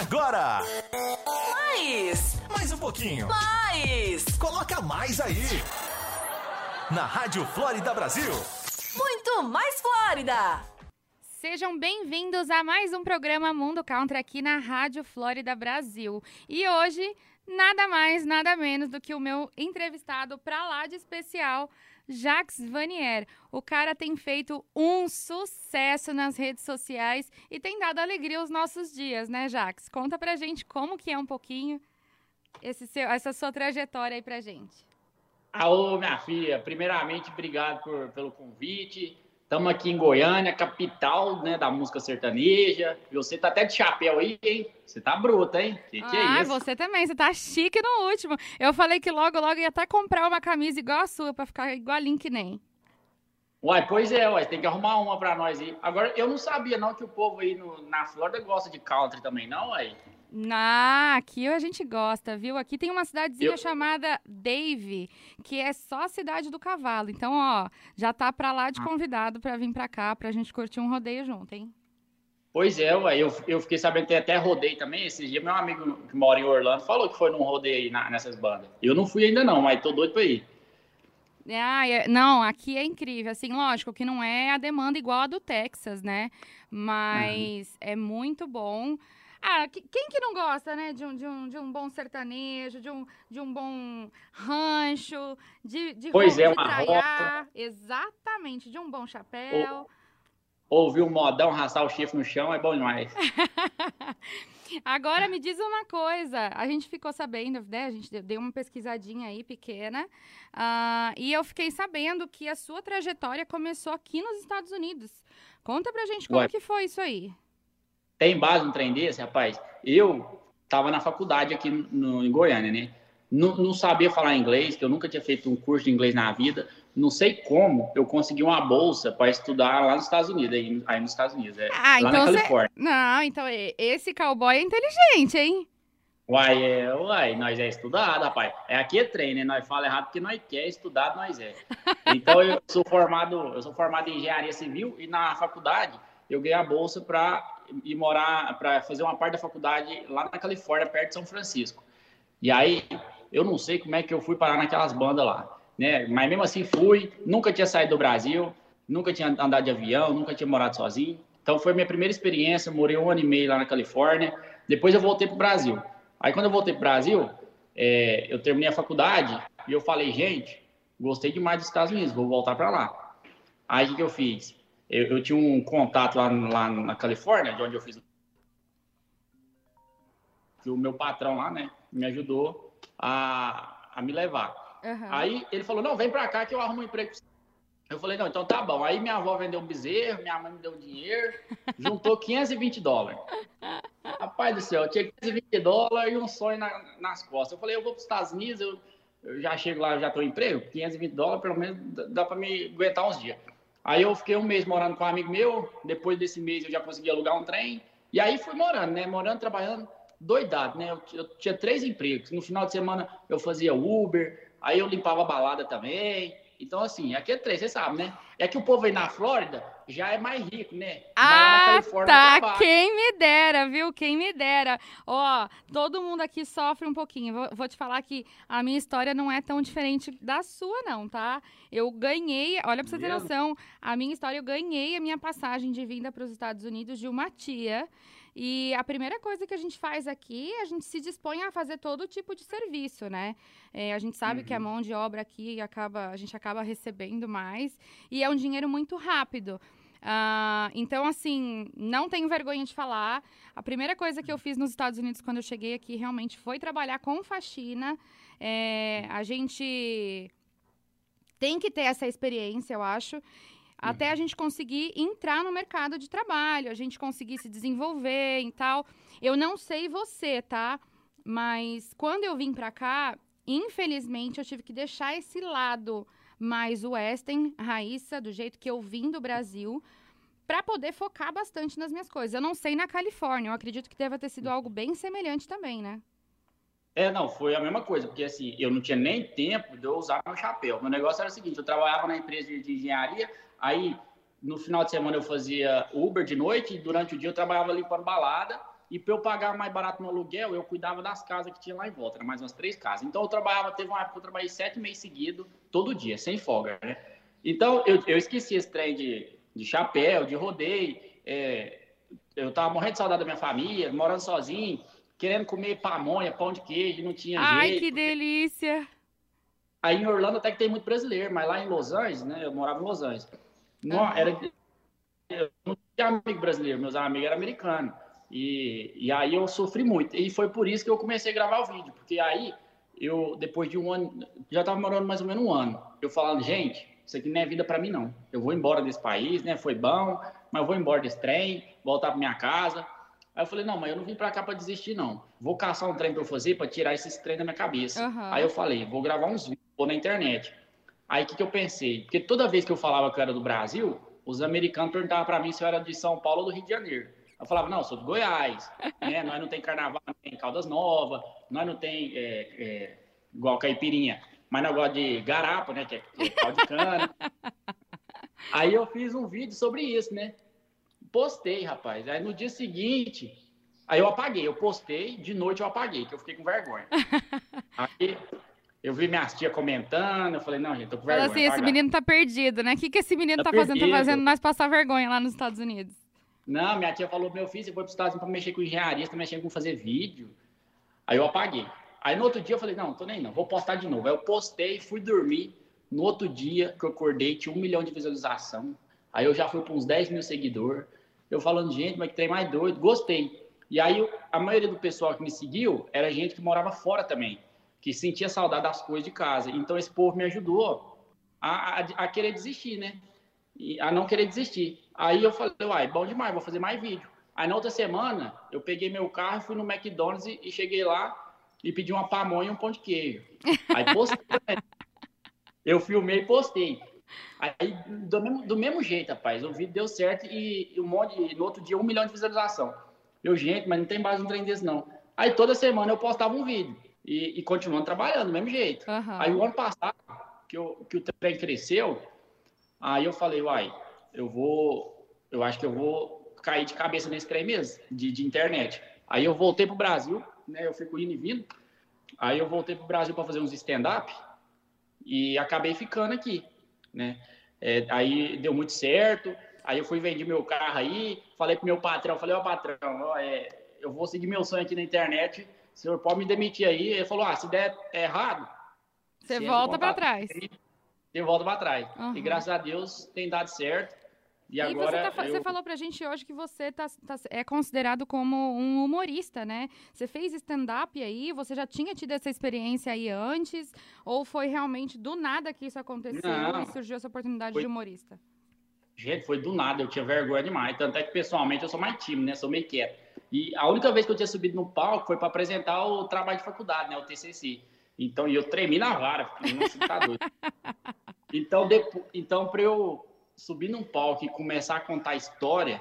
Agora! Mais! Mais um pouquinho! Mais! Coloca mais aí! Na Rádio Flórida Brasil! Muito mais Flórida! Sejam bem-vindos a mais um programa Mundo Country aqui na Rádio Flórida Brasil. E hoje, nada mais, nada menos do que o meu entrevistado pra lá de especial, Jacques Vanier. O cara tem feito um sucesso nas redes sociais e tem dado alegria aos nossos dias, né, Jacques? Conta pra gente como que é um pouquinho seu, essa sua trajetória aí pra gente. Alô, minha filha. Primeiramente, obrigado por, pelo convite. Estamos aqui em Goiânia, capital né, da música sertaneja. E você tá até de chapéu aí, hein? Você tá bruta, hein? Que que ah, é isso? você também, você tá chique no último. Eu falei que logo, logo ia até comprar uma camisa igual a sua, pra ficar igualinho que nem. Uai, pois é, uai, tem que arrumar uma pra nós aí. Agora, eu não sabia não que o povo aí no- na Flórida gosta de country também, não, uai? Na, aqui a gente gosta, viu? Aqui tem uma cidadezinha Eu- chamada Dave, que é só a cidade do cavalo. Então, ó, já tá pra lá Ah. de convidado pra vir pra cá, pra gente curtir um rodeio junto, hein? Pois é, uai, eu, eu fiquei sabendo que tem até rodeio também. Esses dias, meu amigo que mora em Orlando falou que foi num rodeio aí na- nessas bandas. Eu não fui ainda não, mas tô doido pra ir. Ah, é- não, aqui é incrível. Assim, lógico que não é a demanda igual a do Texas, né? Mas é muito bom. Ah, que- quem que não gosta, né? De um, de um, de um bom sertanejo, de um, de um bom rancho, de, de, Pois ro- é, de uma traiar. Exatamente, de um bom chapéu. Ouvir o modão raçar o chifre no chão é bom demais. Agora me diz uma coisa, a gente ficou sabendo, né? A gente deu- uma pesquisadinha aí pequena, ah, e eu fiquei sabendo que a sua trajetória começou aqui nos Estados Unidos. Conta pra gente como Ué. que foi isso aí. Tem base um trem desse, rapaz? Eu tava na faculdade aqui no, em Goiânia, né? Não, não sabia falar inglês, que eu nunca tinha feito um curso de inglês na vida. Não sei como eu consegui uma bolsa para estudar lá nos Estados Unidos, aí, aí nos Estados Unidos, é, Ah, lá então na você- Califórnia. Não, então esse cowboy é inteligente, hein? Uai, é, uai, nós é estudado, rapaz. É aqui é trem, né? Nós fala errado porque nós quer, estudado nós é. Então eu sou formado, eu sou formado em engenharia civil e na faculdade eu ganhei a bolsa para ir morar, para fazer uma parte da faculdade lá na Califórnia, perto de São Francisco. E aí eu não sei como é que eu fui parar naquelas bandas lá, né? Mas mesmo assim fui, nunca tinha saído do Brasil, nunca tinha andado de avião, nunca tinha morado sozinho. Então foi minha primeira experiência, morei um ano e meio lá na Califórnia. Depois eu voltei para o Brasil. Aí quando eu voltei para o Brasil, é, eu terminei a faculdade e eu falei, gente, gostei demais dos Estados Unidos, vou voltar para lá. Aí o que eu fiz? Eu, eu tinha um contato lá, lá na Califórnia, de onde eu fiz. Que o meu patrão lá, né, me ajudou a, a me levar. Aham. Aí ele falou: não, vem pra cá que eu arrumo um emprego. pra você." Eu falei: não, então tá bom. Aí minha avó vendeu um bezerro, minha mãe me deu dinheiro, juntou 520 dólares. Rapaz do céu, eu tinha 520 dólares e um sonho na- nas costas. Eu falei: eu vou para os Estados Unidos, eu, eu já chego lá, já tô em emprego, 520 dólares, pelo menos dá- dá para me aguentar uns dias. Aí eu fiquei um mês morando com um amigo meu, depois desse mês eu já consegui alugar um trem, e aí fui morando, né? Morando, trabalhando, doidado, né? Eu, eu tinha três empregos. No final de semana eu fazia Uber, aí eu limpava a balada também. Então, assim, aqui é três, você sabe, né? É que o povo aí na Flórida já é mais rico, né? Ah, tá. Quem me dera, viu? Quem me dera. Ó, todo mundo aqui sofre um pouquinho. Vou, vou te falar que a minha história não é tão diferente da sua, não, tá? Eu ganhei, olha pra você ter noção, a minha história, eu ganhei a minha passagem de vinda para os Estados Unidos de uma tia. E a primeira coisa que a gente faz aqui, a gente se dispõe a fazer todo tipo de serviço, né? É, a gente sabe que a mão de obra aqui acaba, a gente acaba recebendo mais e é um dinheiro muito rápido. Ah, então, assim, não tenho vergonha de falar. A primeira coisa que eu fiz nos Estados Unidos quando eu cheguei aqui realmente foi trabalhar com faxina. É, a gente tem que ter essa experiência, eu acho. Até a gente conseguir entrar no mercado de trabalho, a gente conseguir se desenvolver e tal. Eu não sei você, tá? Mas quando eu vim pra cá, infelizmente eu tive que deixar esse lado mais western, Raíssa, do jeito que eu vim do Brasil, para poder focar bastante nas minhas coisas. Eu não sei na Califórnia, eu acredito que deva ter sido algo bem semelhante também, né? É, não, foi a mesma coisa, porque assim, eu não tinha nem tempo de eu usar meu chapéu. Meu negócio era o seguinte, eu trabalhava na empresa de, de engenharia, aí no final de semana eu fazia Uber de noite, e durante o dia eu trabalhava limpando balada, E para eu pagar mais barato no aluguel, eu cuidava das casas que tinha lá em volta, era mais umas três casas. Então eu trabalhava, teve uma época que eu trabalhei sete meses seguidos, todo dia, sem folga, né? Então eu, eu esqueci esse trem de, de chapéu, de rodeio. É, eu tava morrendo de saudade da minha família, morando sozinho, querendo comer pamonha, pão de queijo, não tinha Ai, jeito. que delícia! Aí em Orlando até que tem muito brasileiro, mas lá em Los Angeles, né? Eu morava em Los Angeles. Não, era, eu não tinha amigo brasileiro, meus amigos eram americanos. E, e aí eu sofri muito. E foi por isso que eu comecei a gravar o vídeo, porque aí eu, depois de um ano, já estava morando mais ou menos um ano, eu falando, gente, isso aqui não é vida para mim, não. Eu vou embora desse país, né? Foi bom, mas eu vou embora desse trem, voltar para minha casa. Aí eu falei, não, mas eu não vim para cá para desistir, não. Vou caçar um trem para eu fazer para tirar esses trem da minha cabeça. Aham. Aí eu falei, vou gravar uns vídeos pôr na internet. Aí o que, que eu pensei? Porque toda vez que eu falava que eu era do Brasil, os americanos perguntavam para mim se eu era de São Paulo ou do Rio de Janeiro. Eu falava, não, eu sou de Goiás, né? nós não tem carnaval em Caldas Novas, nós não tem é, é, igual caipirinha, mas nós gosta de garapa, né? Que é, que é caldo de cana. Aí eu fiz um vídeo sobre isso, né? Postei, rapaz. Aí no dia seguinte, aí eu apaguei. Eu postei, de noite eu apaguei, que eu fiquei com vergonha. Aí eu vi minhas tia comentando, eu falei, não, gente, tô com Fala vergonha. assim, esse menino tá perdido, né? O que, que esse menino tá, Tá fazendo? Tá fazendo nós passar vergonha lá nos Estados Unidos. Não, minha tia falou, meu filho, você foi para os Estados Unidos para mexer com engenharia, você tá mexendo com fazer vídeo. Aí eu apaguei. Aí no outro dia eu falei, não, tô nem não, vou postar de novo. Aí eu postei, fui dormir. No outro dia que eu acordei, tinha um milhão de visualização. Aí eu já fui para uns 10 mil seguidores. Eu falando, gente, mas que trem mais doido, gostei. E aí a maioria do pessoal que me seguiu era gente que morava fora também, que sentia saudade das coisas de casa. Então esse povo me ajudou a, a, a querer desistir, né? E a não querer desistir. Aí eu falei, uai, bom demais, vou fazer mais vídeo. Aí na outra semana, eu peguei meu carro, fui no McDonald's e, e cheguei lá e pedi uma pamonha e um pão de queijo. Aí postei. né? eu filmei e postei. Aí, do mesmo, do mesmo jeito, rapaz, o vídeo deu certo e, e um monte, no outro dia, um milhão de visualização. Eu, gente, mas não tem base um trem desse, não. Aí toda semana eu postava um vídeo e, e continuando trabalhando, do mesmo jeito. Aham. Aí o ano passado, que, eu, que o trem cresceu, aí eu falei, uai, eu vou, eu acho que eu vou cair de cabeça nesse trem mesmo, de, de internet. Aí eu voltei pro Brasil, né, eu fico indo e vindo, aí eu voltei pro Brasil para fazer uns stand-up e acabei ficando aqui, né. É, aí deu muito certo, aí eu fui vender meu carro aí, falei pro meu patrão, falei, ó patrão, ó, é, eu vou seguir meu sonho aqui na internet, o senhor pode me demitir aí? Ele falou, ah, se der errado, Você volta contar- trás. Eu volto para trás. Aham. E graças a Deus tem dado certo. E, E, agora você, tá eu... você falou pra gente hoje que você tá, tá- é considerado como um humorista, né? Você fez stand-up aí, você já tinha tido essa experiência aí antes? Ou foi realmente do nada que isso aconteceu Não. e surgiu essa oportunidade Foi- de humorista? Gente, foi do nada, eu tinha vergonha demais. Tanto é que pessoalmente eu sou mais tímido, né? Sou meio quieto. E a única vez que eu tinha subido no palco foi para apresentar o trabalho de faculdade, né? O TCC. Então, e eu tremi na vara, fiquei, nossa, tá doido. Então, depo... então para eu subir num palco e começar a contar história,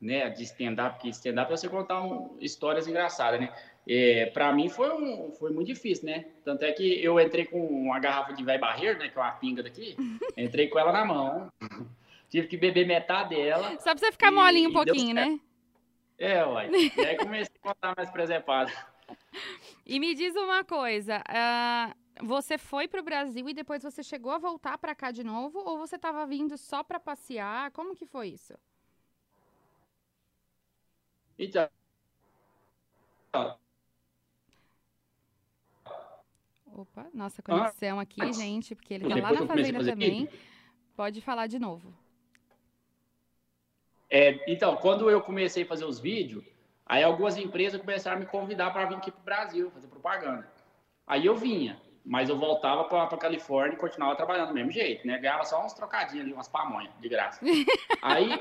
né, de stand-up, porque stand-up é você contar um- histórias engraçadas, né? É, para mim foi, um, foi muito difícil, né? Tanto é que eu entrei com uma garrafa de velho barreiro, né, que é uma pinga daqui, entrei com ela na mão, tive que beber metade dela. Só pra você ficar E- molinho um pouquinho, né? É, uai. E aí comecei a contar mais presepado. E me diz uma coisa, ah, você foi pro Brasil e depois você chegou a voltar pra cá de novo? Ou você tava vindo só pra passear? Como que foi isso? Então, Opa, nossa conexão aqui, antes. gente, porque ele tá lá na fazenda também. vídeo, Pode falar de novo. É, então, quando eu comecei a fazer os vídeos, aí algumas empresas começaram a me convidar para vir aqui para o Brasil, fazer propaganda. Aí eu vinha, mas eu voltava para a Califórnia e continuava trabalhando do mesmo jeito, né? Ganhava só uns trocadinhos ali, umas pamonhas, de graça. aí,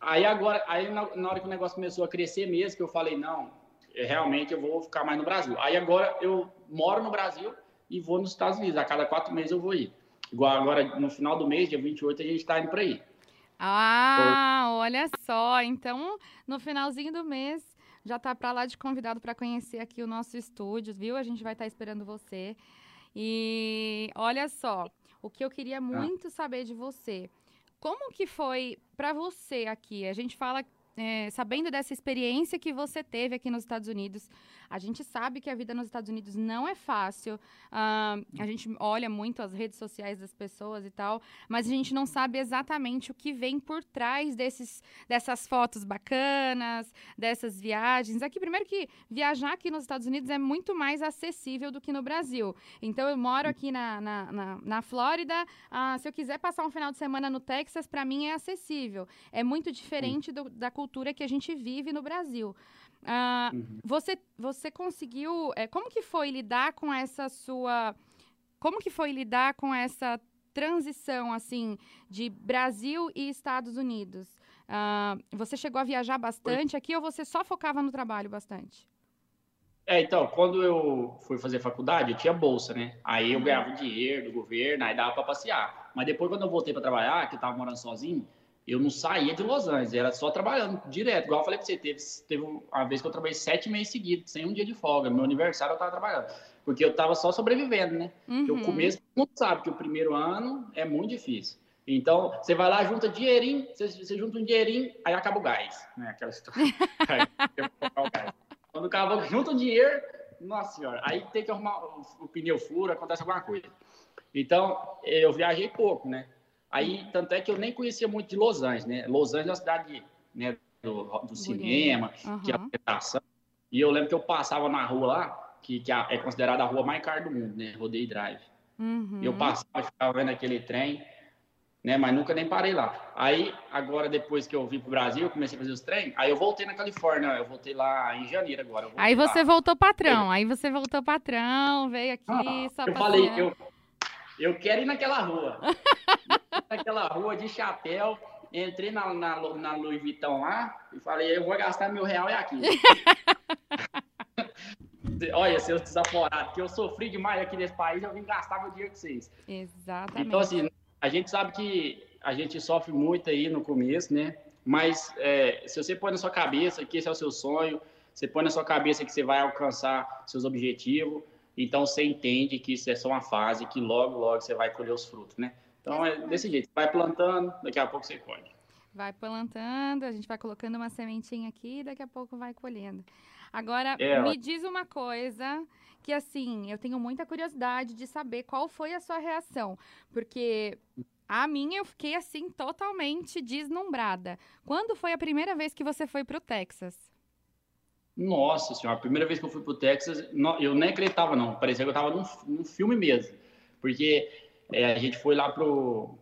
aí agora, aí na, na hora que o negócio começou a crescer mesmo, que eu falei, não, é, realmente eu vou ficar mais no Brasil. Aí agora eu moro no Brasil e vou nos Estados Unidos. A cada quatro meses eu vou ir. Igual agora, no final do mês, dia 28, a gente está indo para aí. Ah, olha só. Então, no finalzinho do mês, já tá pra lá de convidado para conhecer aqui o nosso estúdio, viu? A gente vai estar esperando você. E olha só, o que eu queria muito saber de você. Como que foi pra você aqui? A gente fala é, sabendo dessa experiência que você teve aqui nos Estados Unidos, a gente sabe que a vida nos Estados Unidos não é fácil. Uh, a gente olha muito as redes sociais das pessoas e tal, mas a gente não sabe exatamente o que vem por trás desses, dessas fotos bacanas, dessas viagens. Aqui, primeiro que viajar aqui nos Estados Unidos é muito mais acessível do que no Brasil. Então, eu moro aqui na, na, na, na Flórida. Uh, se eu quiser passar um final de semana no Texas, para mim é acessível. É muito diferente do, da cultura que a gente vive no Brasil. Uh, uhum. você, você conseguiu. É, como que foi lidar com essa sua. Como que foi lidar com essa transição, assim, de Brasil e Estados Unidos? Uh, você chegou a viajar bastante aqui ou você só focava no trabalho bastante? É, então, quando eu fui fazer faculdade, eu tinha bolsa, né? Aí eu uhum. ganhava dinheiro do governo, aí dava para passear. Mas depois, quando eu voltei para trabalhar, que eu tava morando sozinho, eu não saía de Los Angeles, era só trabalhando direto. Igual eu falei pra você, teve, teve uma vez que eu trabalhei sete meses seguidos, sem um dia de folga. Meu aniversário eu tava trabalhando. Porque eu tava só sobrevivendo, né? Uhum. Porque o começo, todo mundo sabe que o primeiro ano é muito difícil. Então, você vai lá, junta dinheirinho, você, você junta um dinheirinho, aí acaba o gás, né? Aquela história. Quando acaba, junta um dinheiro, nossa senhora, aí tem que arrumar o, o pneu fura, acontece alguma coisa. Então, eu viajei pouco, né? Aí, tanto é que eu nem conhecia muito de Los Angeles, né? Los Angeles é uma cidade né, do, do cinema, uhum. que é apresentação. E eu lembro que eu passava na rua lá, que, que é considerada a rua mais cara do mundo, né? Rodeio Drive. Uhum. Eu passava e ficava vendo aquele trem, né? Mas nunca nem parei lá. Aí, agora, depois que eu vim pro Brasil, eu comecei a fazer os trem, aí eu voltei na Califórnia, eu voltei lá em janeiro agora. Aí você lá. voltou patrão, aí você voltou patrão, veio aqui, ah, só Eu falei, eu, eu quero ir naquela rua. naquela rua de chapéu, entrei na, na, na Louis Vuitton lá e falei, eu vou gastar mil reais aqui. Olha, seus desaforados, que eu sofri demais aqui nesse país, eu vim gastar meu dinheiro com vocês. Exatamente. Então, assim, a gente sabe que a gente sofre muito aí no começo, né? Mas é, se você põe na sua cabeça que esse é o seu sonho, você põe na sua cabeça que você vai alcançar seus objetivos, então você entende que isso é só uma fase, que logo, logo você vai colher os frutos, né? Então é desse jeito, vai plantando, daqui a pouco você colhe. Vai plantando, a gente vai colocando uma sementinha aqui e daqui a pouco vai colhendo. Agora, é, me diz uma coisa que, assim, eu tenho muita curiosidade de saber qual foi a sua reação. Porque a minha eu fiquei, assim, totalmente deslumbrada. Quando foi a primeira vez que você foi para o Texas? Nossa senhora, a primeira vez que eu fui pro Texas, eu nem acreditava, não. Parecia que eu tava num, num filme mesmo. Porque é, a gente foi lá pro.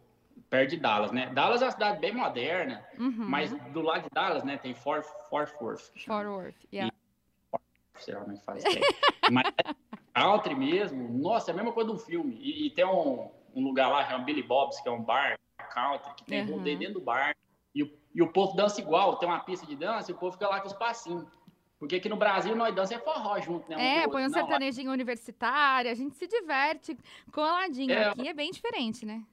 perto de Dallas, né? Dallas é uma cidade bem moderna, uhum. mas do lado de Dallas, né, tem Fort, Fort Worth. Fort Worth, yeah. E, sei lá como é que faz. mas country mesmo, nossa, é a mesma coisa do filme. E, e tem um, um, lugar lá, é um Billy Bob's, que é um bar country, que tem uhum. dentro do bar. E o, e o povo dança igual, tem uma pista de dança e o povo fica lá com os passinhos. Porque aqui no Brasil nós dança é forró junto, né? Um é, põe um não, sertanejinho universitário, a gente se diverte coladinho. É, aqui é bem diferente, né?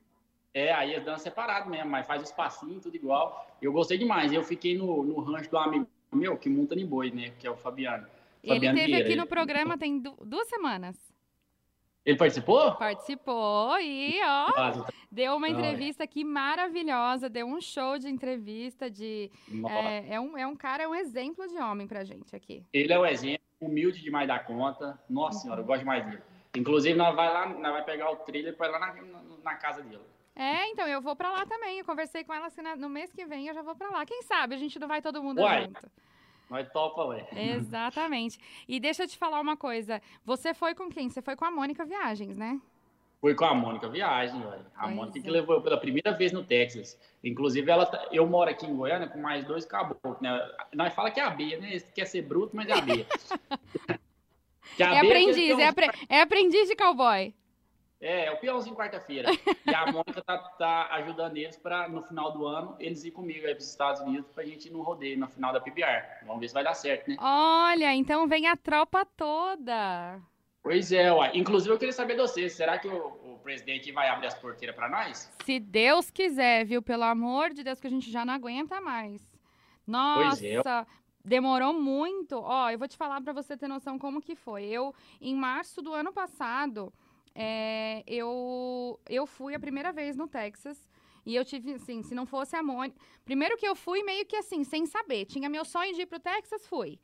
É, aí as danças separado mesmo, mas faz os passinhos, tudo igual. Eu gostei demais. Eu fiquei no, no rancho do amigo meu, que monta em boi, né? Que é o Fabiano. Fabiano ele teve Vieira. aqui no programa tem duas semanas. Ele participou? Participou e, ó, deu uma entrevista aqui maravilhosa, deu um show de entrevista de... É, é, um, é um cara, é um exemplo de homem pra gente aqui. Ele é um exemplo, humilde demais da conta. Nossa uhum. senhora, eu gosto mais dele. Inclusive, nós vai lá, nós vai pegar o trailer para lá na, na, na, casa dele. É, então, eu vou pra lá também. Eu conversei com ela assim, no mês que vem eu já vou pra lá. Quem sabe a gente não vai todo mundo Uai. junto. Nós topa, ué. Exatamente. E deixa eu te falar uma coisa. Você foi com quem? Você foi com a Mônica Viagens, né? Foi com a Mônica Viagens, olha. A pois Mônica é. que levou eu pela primeira vez no Texas. Inclusive, ela, tá, eu moro aqui em Goiânia com mais dois caboclos, né? Nós fala que é a Bia, né? Quer ser bruto, mas é a Bia. é, é aprendiz, é, apre... é aprendiz de cowboy. É, é o peãozinho quarta-feira. e a Mônica tá, tá ajudando eles para no final do ano eles ir comigo aí para os Estados Unidos para a gente ir no rodeio no final da PBR. Vamos ver se vai dar certo, né? Olha, então vem a tropa toda. Pois é, uai. Inclusive eu queria saber de vocês, será que o, o presidente vai abrir as porteiras para nós? Se Deus quiser, viu? Pelo amor de Deus, que a gente já não aguenta mais. Nossa, é. demorou muito. Ó, eu vou te falar para você ter noção como que foi. Eu, em março do ano passado, é, eu, eu fui a primeira vez no Texas E eu tive, assim, se não fosse a Mônica. Primeiro que eu fui meio que assim, sem saber. Tinha meu sonho de ir pro Texas, fui.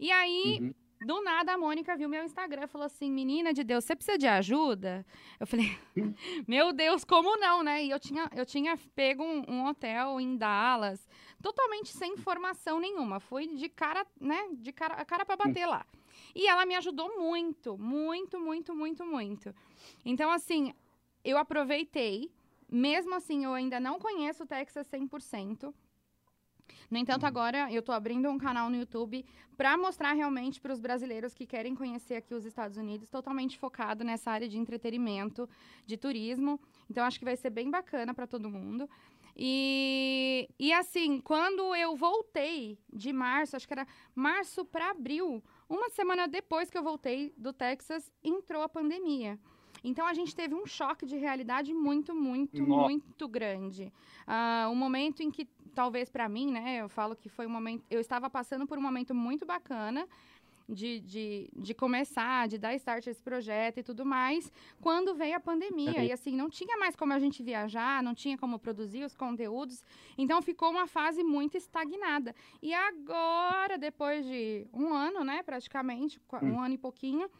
E aí, Uhum. do nada, a Mônica viu meu Instagram e falou assim: Menina de Deus, você precisa de ajuda? Eu falei: Meu Deus, como não, né? E eu tinha, eu tinha pego um, um hotel em Dallas, totalmente sem informação nenhuma. Fui de cara, né? De cara, a cara pra bater lá. E ela me ajudou muito, muito, muito, muito, muito. Então, assim, eu aproveitei. Mesmo assim, eu ainda não conheço o Texas 100%. No entanto, agora eu tô abrindo um canal no YouTube para mostrar realmente para os brasileiros que querem conhecer aqui os Estados Unidos, totalmente focado nessa área de entretenimento, de turismo. Então, acho que vai ser bem bacana para todo mundo. E, e assim, quando eu voltei de março, acho que era março para abril, uma semana depois que eu voltei do Texas, entrou a pandemia. Então a gente teve um choque de realidade muito, muito, Nossa. muito grande. Ah, um momento em que, talvez para mim, né, eu falo que foi um momento. Eu estava passando por um momento muito bacana de, de, de começar, de dar start a esse projeto e tudo mais, quando veio a pandemia. E assim, não tinha mais como a gente viajar, não tinha como produzir os conteúdos. Então ficou uma fase muito estagnada. E agora, depois de um ano, né, praticamente, um ano e pouquinho.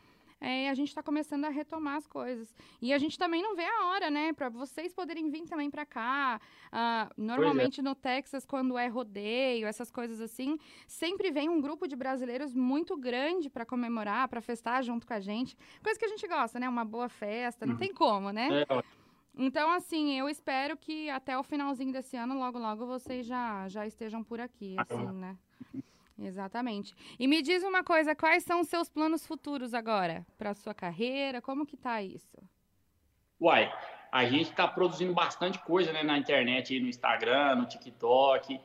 É, a gente está começando a retomar as coisas. E a gente também não vê a hora, né? Para vocês poderem vir também para cá. Ah, normalmente no Texas, quando é rodeio, essas coisas assim, sempre vem um grupo de brasileiros muito grande para comemorar, para festar junto com a gente. Coisa que a gente gosta, né? Uma boa festa, não Uhum. tem como, né? É, Então, assim, eu espero que até o finalzinho desse ano, logo, logo, vocês já, já estejam por aqui, Ah, assim, né? Exatamente. E me diz uma coisa, quais são os seus planos futuros agora? Para sua carreira, como que tá isso? Uai, a gente está produzindo bastante coisa né, na internet, no Instagram, no TikTok,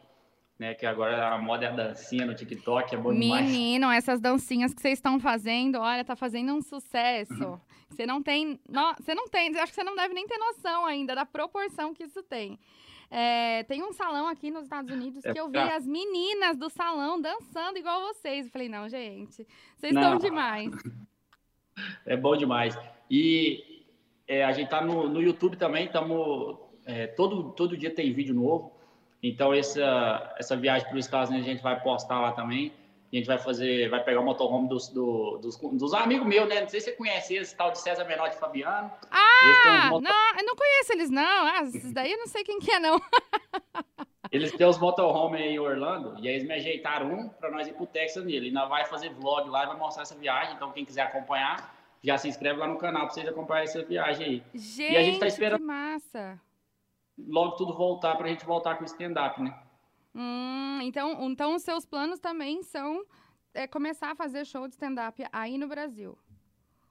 né? Que agora a moda é a dancinha no TikTok, é bom demais. Menino, essas dancinhas que vocês estão fazendo, olha, tá fazendo um sucesso. Você não tem. no- Você não tem, acho que você não deve nem ter noção ainda da proporção que isso tem. É, tem um salão aqui nos Estados Unidos É que eu vi pra- as meninas do salão dançando igual vocês. Eu falei, não, gente, vocês Não. estão demais. É bom demais. E é, a gente tá no, no YouTube também, estamos. todo, todo dia tem vídeo novo. Então, essa, essa viagem para os Estados Unidos a gente vai postar lá também. E a gente vai fazer, vai pegar o motorhome dos, do- dos, dos amigos meus, né? Não sei se você conhece esse tal de César Menor de Fabiano. Ah, moto- não, eu não conheço eles, não. Ah, esses daí eu não sei quem que é, não. Eles têm os motorhome aí em Orlando, e aí eles me ajeitaram um para nós ir pro Texas nele. E nós vai fazer vlog lá e vai mostrar essa viagem. Então, quem quiser acompanhar, já se inscreve lá no canal para vocês acompanharem essa viagem aí. Gente, a gente tá esperando- que massa. Logo tudo voltar pra gente voltar com o stand-up, né? Hum, então, então os seus planos também são é, começar a fazer show de stand-up aí no Brasil.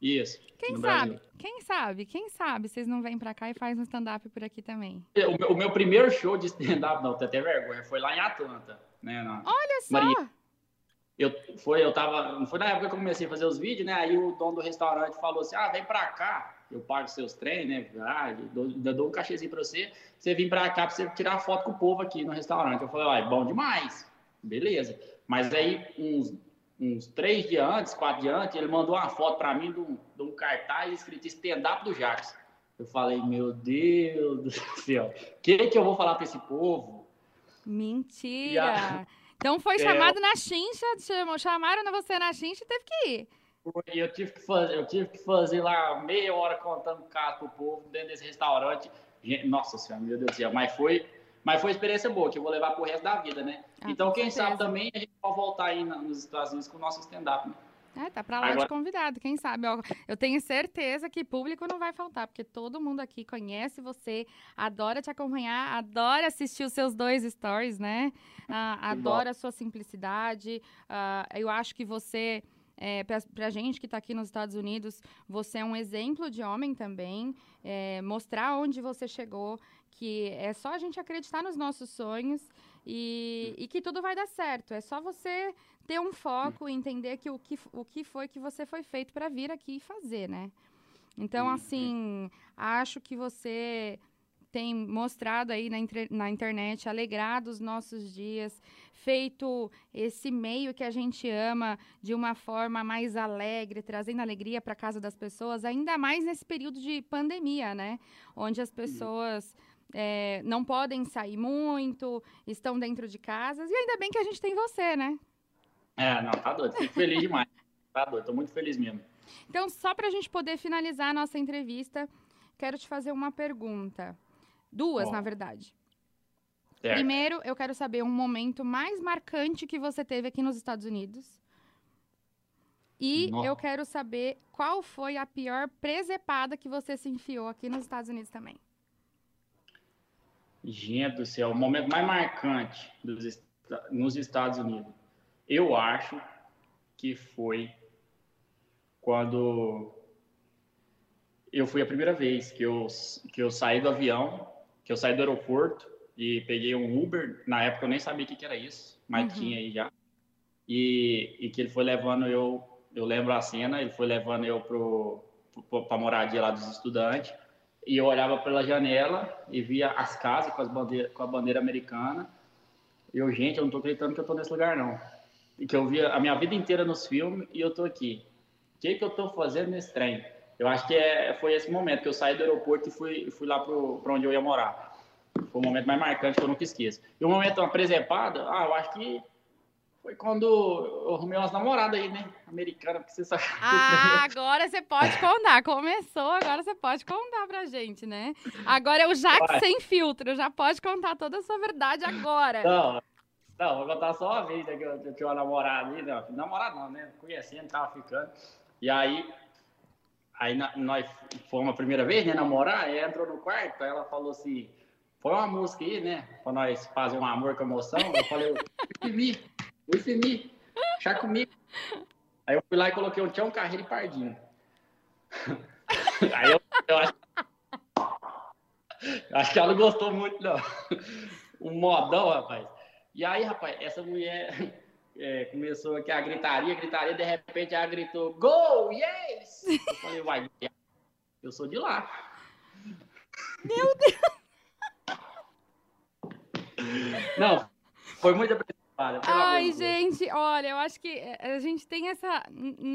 Isso. Quem sabe? Brasil. Quem sabe? Quem sabe vocês não vêm pra cá e fazem um stand-up por aqui também? O meu, o meu primeiro show de stand-up, não, tem até vergonha, foi lá em Atlanta, né? na- Olha só! Maria. Eu, foi, eu tava, não foi na época que eu comecei a fazer os vídeos, né? Aí o dono do restaurante falou assim: ah, vem pra cá, eu pago seus trem, né? Ah, eu dou, dou um cachezinho pra você, você vir pra cá pra você tirar foto com o povo aqui no restaurante. Eu falei: ah, bom demais, beleza. Mas aí, uns, uns três dias antes, quatro dias antes, ele mandou uma foto pra mim de um, de um cartaz escrito stand-up do Jacques. Eu falei: meu Deus do céu, o que, que eu vou falar pra esse povo? Mentira! Então foi É. chamado na chincha, chamaram você na chincha e teve que ir. E eu tive que fazer, eu tive que fazer lá meia hora contando caso pro povo dentro desse restaurante. Nossa senhora, meu Deus do céu, mas foi, mas foi uma experiência boa que eu vou levar pro resto da vida, né? Ah, então, quem sabe certeza. também a gente pode voltar aí nos Estados Unidos com o nosso stand-up. Né? É, tá pra lá de Agora- convidado, quem sabe? Ó, eu tenho certeza que público não vai faltar, porque todo mundo aqui conhece você, adora te acompanhar, adora assistir os seus dois stories, né? Ah, adora a sua simplicidade. Ah, eu acho que você, é, pra, pra gente que tá aqui nos Estados Unidos, você é um exemplo de homem também. é, mostrar onde você chegou, que é só a gente acreditar nos nossos sonhos e, e que tudo vai dar certo. É só você ter um foco e entender que o que, o que foi que você foi feito para vir aqui e fazer, né? Então, Uhum. assim, acho que você tem mostrado aí na, na internet, alegrado os nossos dias, feito esse meio que a gente ama de uma forma mais alegre, trazendo alegria para casa das pessoas, ainda mais nesse período de pandemia, né? Onde as pessoas é, não podem sair muito, estão dentro de casas. E ainda bem que a gente tem você, né? É, não, tá doido. Fico feliz demais. Tá doido, tô muito feliz mesmo. Então, só para a gente poder finalizar a nossa entrevista, quero te fazer uma pergunta. Duas, na verdade. Certo. Primeiro, eu quero saber um momento mais marcante que você teve aqui nos Estados Unidos. E Nossa. eu quero saber qual foi a pior presepada que você se enfiou aqui nos Estados Unidos também. Gente do céu, o momento mais marcante dos, nos Estados Unidos, eu acho que foi quando eu fui a primeira vez que eu, que eu saí do avião, que eu saí do aeroporto e peguei um Uber. Na época eu nem sabia o que, que era isso, mas Uhum. tinha aí já. E, e que ele foi levando eu, eu lembro a cena, ele foi levando eu pro, pro, pra moradia lá dos estudantes. E eu olhava pela janela e via as casas com, as bandeira, com a bandeira americana. E eu, gente, eu não tô acreditando que eu tô nesse lugar, não. E que eu via a minha vida inteira nos filmes e eu tô aqui. O que que eu tô fazendo nesse trem? Eu acho que é, foi esse momento que eu saí do aeroporto e fui, fui lá pro, pra onde eu ia morar. Foi o momento mais marcante que eu nunca esqueço. E o momento, uma presepada, ah, eu acho que foi quando eu arrumei umas namoradas aí, né? Americana, porque você sabe. Ah, agora você pode contar. Começou, agora você pode contar pra gente, né? Agora é o Jax Vai. sem filtro, já pode contar toda a sua verdade agora. Não, não, vou contar só uma vez né, que eu, eu tinha uma namorada ali, não, namorada não, né? Conhecendo, tava ficando. E aí, aí nós fomos a primeira vez, né, namorar, aí entrou no quarto, aí ela falou assim, põe uma música aí, né, pra nós fazer um amor com emoção. Eu falei, with me, chá comigo. Aí eu fui lá e coloquei um Tião Carreiro e Pardinho. Aí eu, eu acho, acho que ela não gostou muito, não. Um modão, rapaz. E aí, rapaz, essa mulher é, começou aqui a gritaria, gritaria, de repente ela gritou, Go, yes! Eu falei, vai, eu sou de lá. Meu Deus! Não, foi muito apresentada. Ai, de gente, olha, eu acho que eh, a gente tem essa,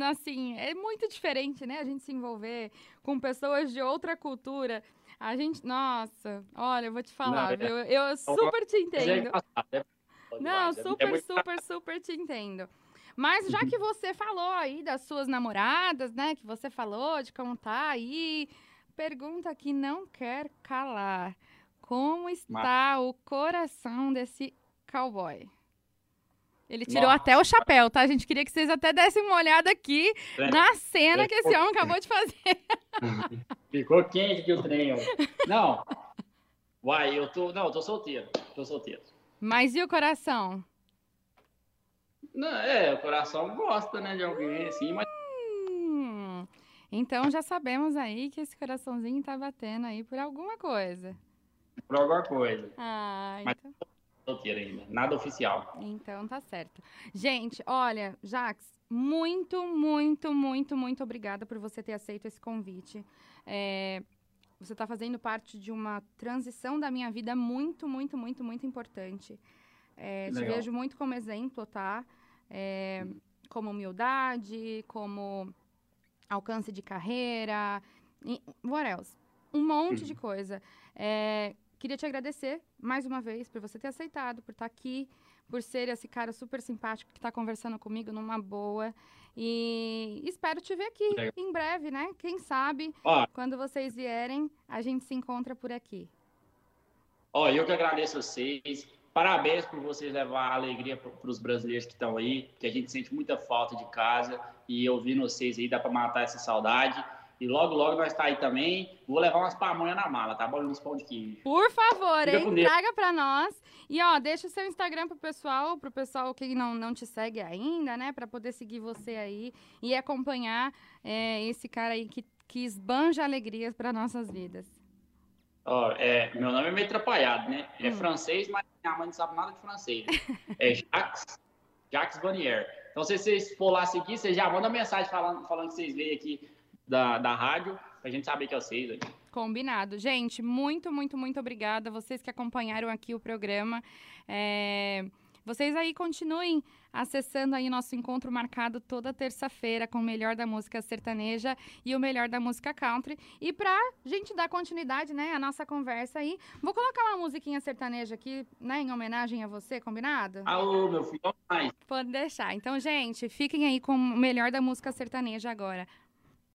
assim, é muito diferente, né? A gente se envolver com pessoas de outra cultura. A gente, nossa, olha, eu vou te falar, é- viu? Eu super te é entendo. é Não, demais, é- super, super, super te entendo. Mas já Uhum. que você falou aí das suas namoradas, né? Que você falou de contar aí, pergunta que não quer calar. Como está o coração desse cowboy? Ele tirou Nossa. até o chapéu, tá? A gente queria que vocês até dessem uma olhada aqui É. na cena É. que esse homem acabou de fazer. Ficou quente aqui o trem. Não. Uai, eu tô. Não, eu tô solteiro. Tô solteiro. Mas e o coração? Não, é, o coração gosta, né, de alguém assim, mas Hum, então já sabemos aí que esse coraçãozinho tá batendo aí por alguma coisa. por alguma coisa. Ah, Mas- então, Solteiro ainda. Nada oficial. então tá certo. Gente, olha, Jax, muito, muito, muito, muito obrigada por você ter aceito esse convite. É, você tá fazendo parte de uma transição da minha vida muito, muito, muito, muito importante. É, te vejo muito como exemplo, tá? É, como humildade, como alcance de carreira, e what else? Um monte de coisa. É, queria te agradecer mais uma vez por você ter aceitado, por estar aqui, por ser esse cara super simpático que está conversando comigo numa boa. E espero te ver aqui Legal. em breve, né? Quem sabe, Ó, quando vocês vierem, a gente se encontra por aqui. ó, eu que agradeço a vocês. Parabéns por vocês levar alegria para os brasileiros que estão aí, que a gente sente muita falta de casa. E ouvindo vocês aí, dá para matar essa saudade. E logo, logo nós tá aí também. Vou levar umas pamonhas na mala, tá bom? E uns pão de queijo. Por favor, Fica hein? Traga pra nós. E, ó, deixa o seu Instagram pro pessoal, pro pessoal que não, não te segue ainda, né? Pra poder seguir você aí e acompanhar é, esse cara aí que, que esbanja alegrias para nossas vidas. Ó, é, meu nome é meio atrapalhado, né? É Hum. francês, mas minha mãe não sabe nada de francês. É Jacques, Jacques Vanier. Então, se vocês for lá seguir, vocês já mandam mensagem falando, falando que vocês veio aqui da, da rádio, pra gente saber que é vocês. aí. Combinado. Gente, muito, muito, muito obrigada. Vocês que acompanharam aqui o programa. É, Vocês aí continuem acessando aí nosso encontro marcado toda terça-feira com o melhor da música sertaneja e o melhor da música country. E pra gente dar continuidade, né, à nossa conversa aí, vou colocar uma musiquinha sertaneja aqui, né, em homenagem a você, combinado? Alô, meu filho, mais. Pode deixar. Então, gente, fiquem aí com o melhor da música sertaneja agora.